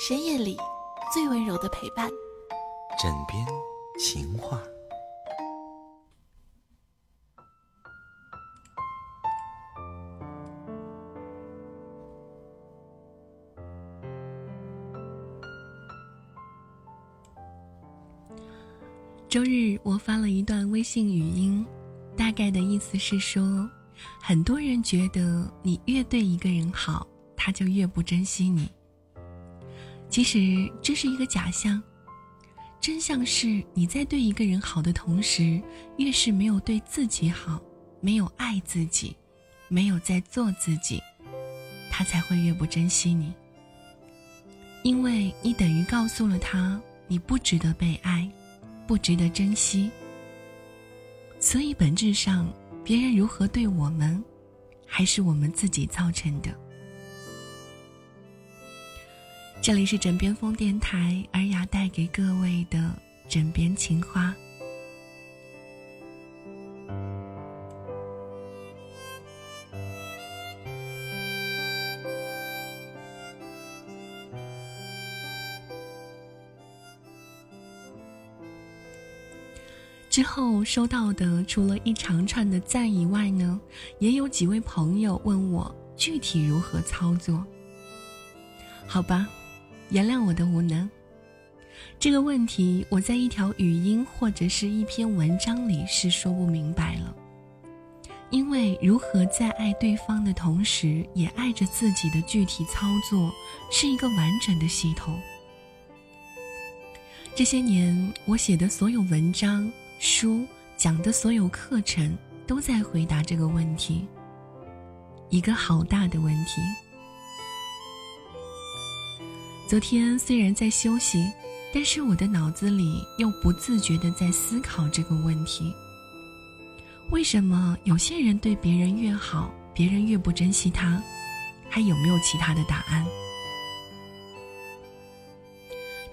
深夜里最温柔的陪伴，枕边情话。周日，我发了一段微信语音，大概的意思是说，很多人觉得你越对一个人好，他就越不珍惜你。其实这是一个假象，真相是你在对一个人好的同时，越是没有对自己好，没有爱自己，没有在做自己，他才会越不珍惜你。因为你等于告诉了他，你不值得被爱。不值得珍惜，所以本质上，别人如何对我们，还是我们自己造成的。这里是枕边风电台，尔雅带给各位的枕边情话。之后收到的，除了一长串的赞以外呢，也有几位朋友问我具体如何操作。好吧，原谅我的无能。这个问题我在一条语音或者是一篇文章里是说不明白了，因为如何在爱对方的同时也爱着自己的具体操作，是一个完整的系统。这些年我写的所有文章。书讲的所有课程都在回答这个问题，一个好大的问题。昨天虽然在休息，但是我的脑子里又不自觉的在思考这个问题：为什么有些人对别人越好，别人越不珍惜他？还有没有其他的答案？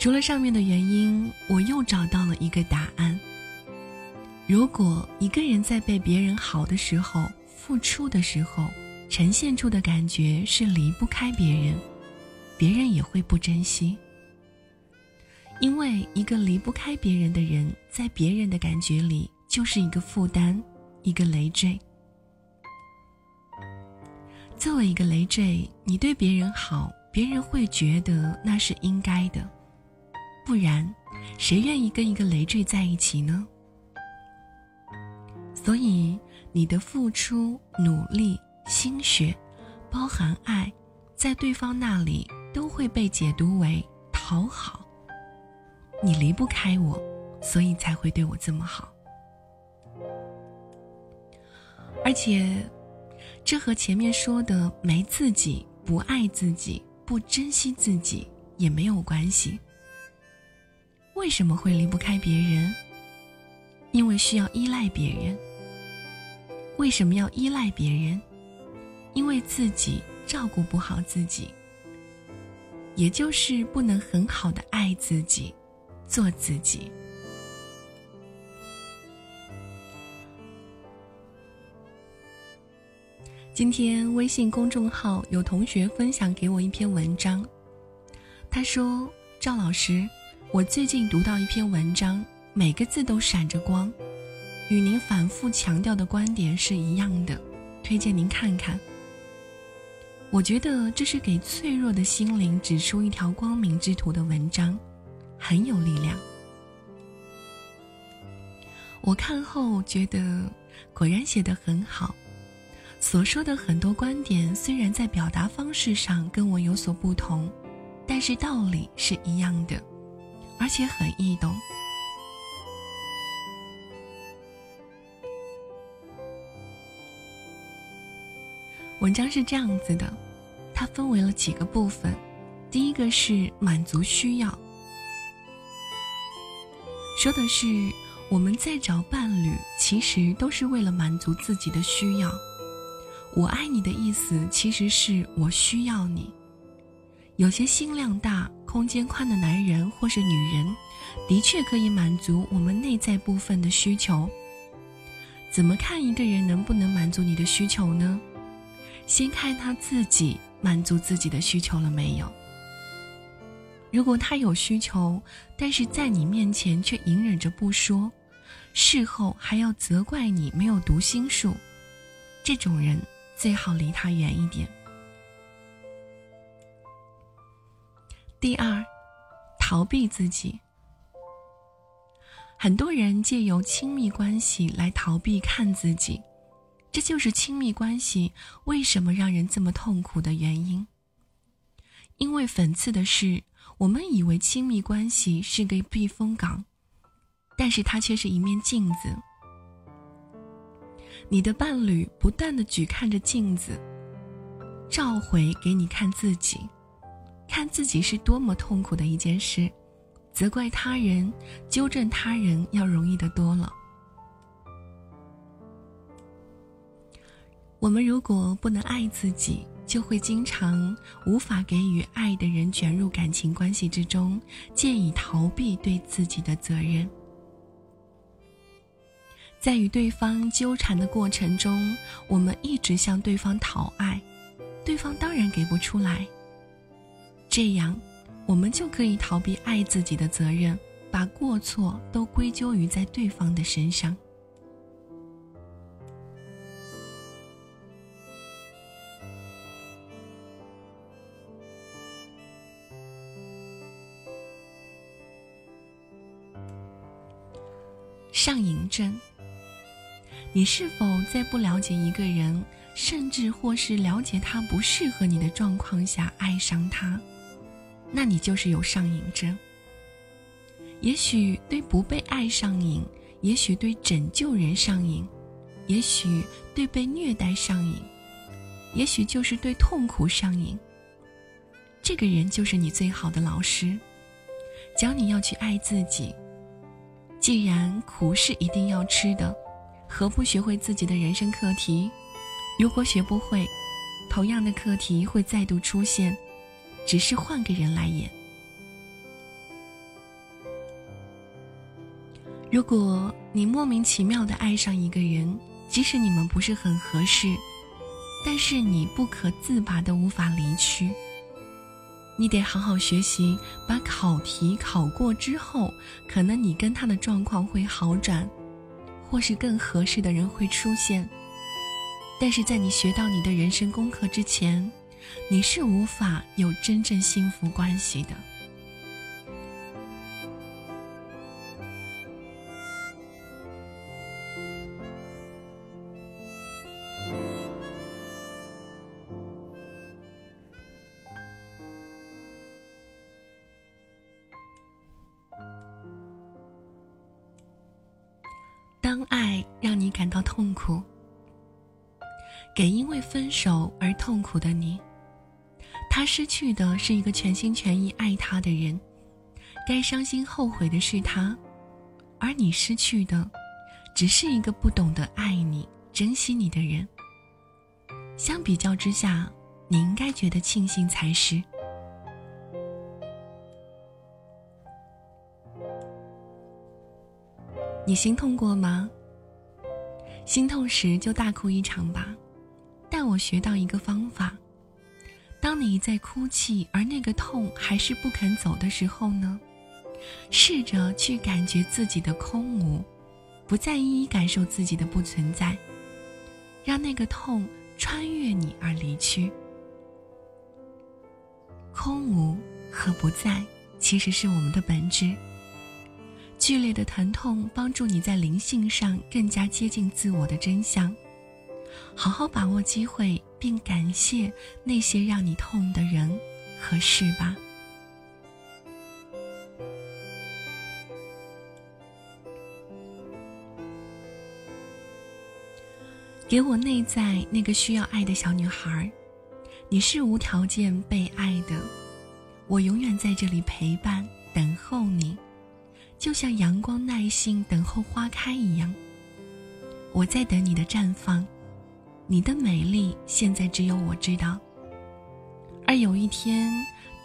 除了上面的原因，我又找到了一个答案。如果一个人在被别人好的时候、付出的时候，呈现出的感觉是离不开别人，别人也会不珍惜。因为一个离不开别人的人，在别人的感觉里就是一个负担，一个累赘。作为一个累赘，你对别人好，别人会觉得那是应该的，不然，谁愿意跟一个累赘在一起呢？所以，你的付出、努力、心血，包含爱，在对方那里都会被解读为讨好。你离不开我，所以才会对我这么好。而且，这和前面说的没自己、不爱自己、不珍惜自己也没有关系。为什么会离不开别人？因为需要依赖别人。为什么要依赖别人？因为自己照顾不好自己，也就是不能很好的爱自己，做自己。今天微信公众号有同学分享给我一篇文章，他说：“赵老师，我最近读到一篇文章，每个字都闪着光。”与您反复强调的观点是一样的，推荐您看看。我觉得这是给脆弱的心灵指出一条光明之途的文章，很有力量。我看后觉得，果然写得很好。所说的很多观点，虽然在表达方式上跟我有所不同，但是道理是一样的，而且很易懂。文章是这样子的，它分为了几个部分。第一个是满足需要，说的是我们在找伴侣，其实都是为了满足自己的需要。我爱你的意思，其实是我需要你。有些心量大、空间宽的男人或是女人，的确可以满足我们内在部分的需求。怎么看一个人能不能满足你的需求呢？先看他自己满足自己的需求了没有。如果他有需求，但是在你面前却隐忍着不说，事后还要责怪你没有读心术，这种人最好离他远一点。第二，逃避自己。很多人借由亲密关系来逃避看自己，这就是亲密关系为什么让人这么痛苦的原因。因为讽刺的是。我们以为亲密关系是个避风港，但是它却是一面镜子。你的伴侣不断的举看着镜子，召回给你看自己，看自己是多么痛苦的一件事，责怪他人、纠正他人要容易的多了。我们如果不能爱自己，就会经常无法给予爱的人卷入感情关系之中，借以逃避对自己的责任。在与对方纠缠的过程中，我们一直向对方讨爱，对方当然给不出来。这样，我们就可以逃避爱自己的责任，把过错都归咎于在对方的身上。上瘾症。你是否在不了解一个人，甚至或是了解他不适合你的状况下爱上他？那你就是有上瘾症。也许对不被爱上瘾，也许对拯救人上瘾，也许对被虐待上瘾，也许就是对痛苦上瘾。这个人就是你最好的老师，教你要去爱自己。既然苦是一定要吃的，何不学会自己的人生课题？如果学不会，同样的课题会再度出现，只是换个人来演。如果你莫名其妙的爱上一个人，即使你们不是很合适，但是你不可自拔的无法离去。你得好好学习，把考题考过之后，可能你跟他的状况会好转，或是更合适的人会出现。但是在你学到你的人生功课之前，你是无法有真正幸福关系的。当爱让你感到痛苦，给因为分手而痛苦的你，他失去的是一个全心全意爱他的人，该伤心后悔的是他，而你失去的，只是一个不懂得爱你、珍惜你的人。相比较之下，你应该觉得庆幸才是。你心痛过吗？心痛时就大哭一场吧。但我学到一个方法：当你在哭泣，而那个痛还是不肯走的时候呢，试着去感觉自己的空无，不再一一感受自己的不存在，让那个痛穿越你而离去。空无和不在，其实是我们的本质。剧烈的疼痛帮助你在灵性上更加接近自我的真相。好好把握机会，并感谢那些让你痛的人和事吧。给我内在那个需要爱的小女孩，你是无条件被爱的，我永远在这里陪伴、等候你。就像阳光耐心等候花开一样，我在等你的绽放。你的美丽现在只有我知道，而有一天，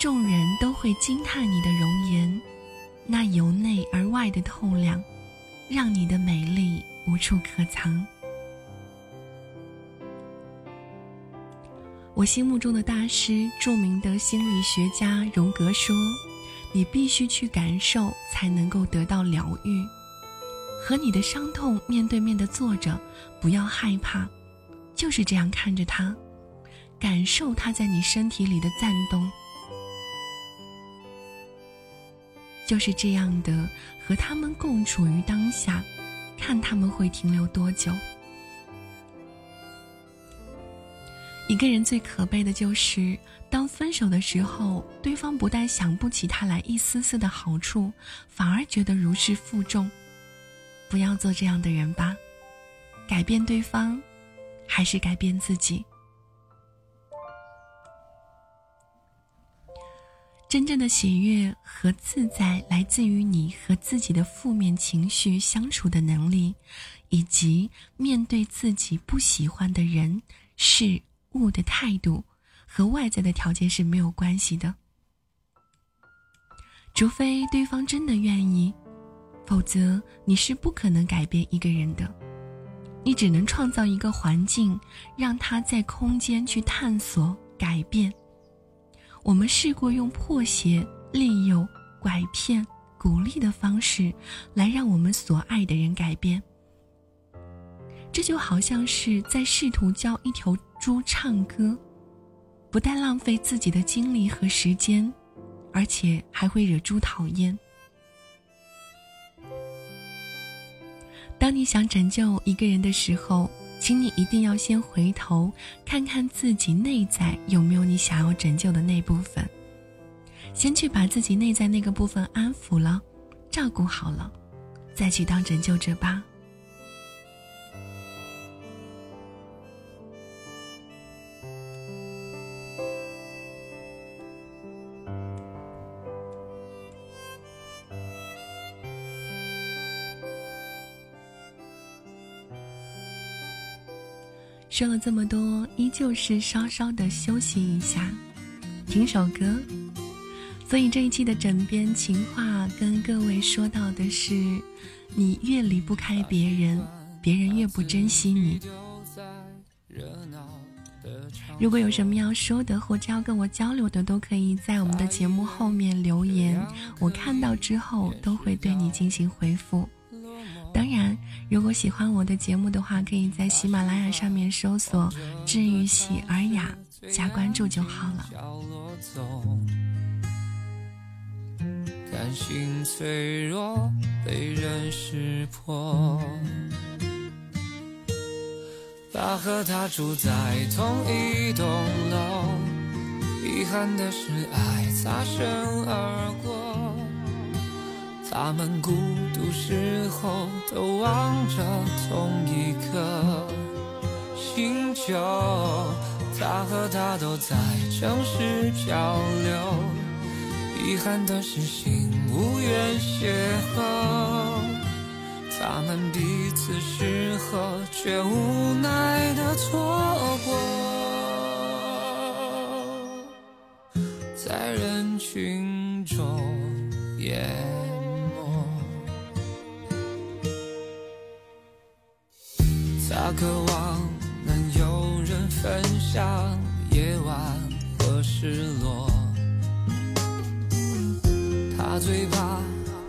众人都会惊叹你的容颜，那由内而外的透亮，让你的美丽无处可藏。我心目中的大师，著名的心理学家荣格说。你必须去感受，才能够得到疗愈。和你的伤痛面对面的坐着，不要害怕，就是这样看着它，感受它在你身体里的颤动。就是这样的，和他们共处于当下，看他们会停留多久。一个人最可悲的就是，当分手的时候，对方不但想不起他来一丝丝的好处，反而觉得如释负重。不要做这样的人吧，改变对方，还是改变自己。真正的喜悦和自在来自于你和自己的负面情绪相处的能力，以及面对自己不喜欢的人事。物的态度和外在的条件是没有关系的，除非对方真的愿意，否则你是不可能改变一个人的。你只能创造一个环境，让他在空间去探索改变。我们试过用破鞋、利诱、拐骗、鼓励的方式，来让我们所爱的人改变。这就好像是在试图教一条猪唱歌，不但浪费自己的精力和时间，而且还会惹猪讨厌。当你想拯救一个人的时候，请你一定要先回头看看自己内在有没有你想要拯救的那部分，先去把自己内在那个部分安抚了、照顾好了，再去当拯救者吧。说了这么多，依旧是稍稍的休息一下，听首歌。所以这一期的枕边情话跟各位说到的是：你越离不开别人，别人越不珍惜你。如果有什么要说的，或者要跟我交流的，都可以在我们的节目后面留言，我看到之后都会对你进行回复。当然，如果喜欢我的节目的话，可以在喜马拉雅上面搜索“治愈喜尔雅”加关注就好了。感性脆弱，被人识破。他和她住在同一栋楼，遗憾的是爱擦身而过。他们孤独时候都望着同一颗星球，他和她都在城市漂流，遗憾的是心无缘邂逅。他们彼此适合，却无奈的错过，在人群中也。他渴望能有人分享夜晚和失落，他最怕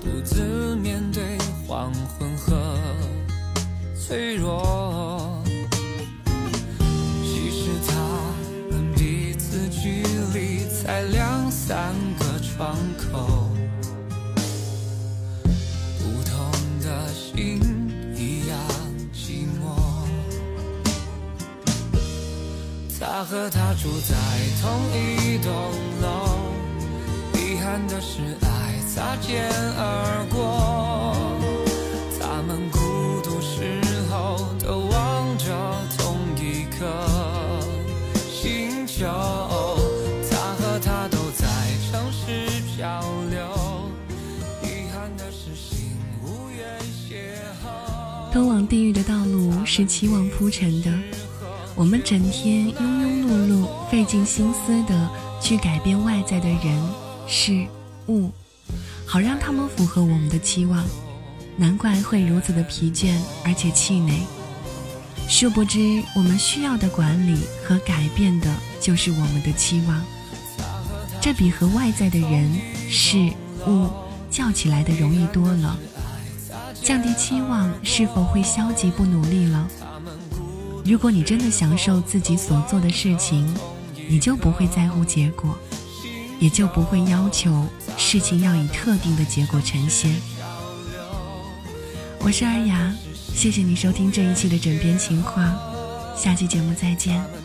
独自面对黄昏和脆弱。其实他们彼此距离才两三个窗口。他和她住在同一栋楼，遗憾的是爱擦肩而过。他们孤独时候都望着同一颗星球。他和她都在城市漂流，遗憾的是心无缘邂逅。通往地狱的道路是期望铺成的。我们整天庸庸碌碌，费尽心思的去改变外在的人事物，好让他们符合我们的期望，难怪会如此的疲倦而且气馁。殊不知，我们需要的管理和改变的就是我们的期望，这比和外在的人事物较起来的容易多了。降低期望，是否会消极不努力了？如果你真的享受自己所做的事情，你就不会在乎结果，也就不会要求事情要以特定的结果呈现。我是二雅，谢谢你收听这一期的枕边情话，下期节目再见。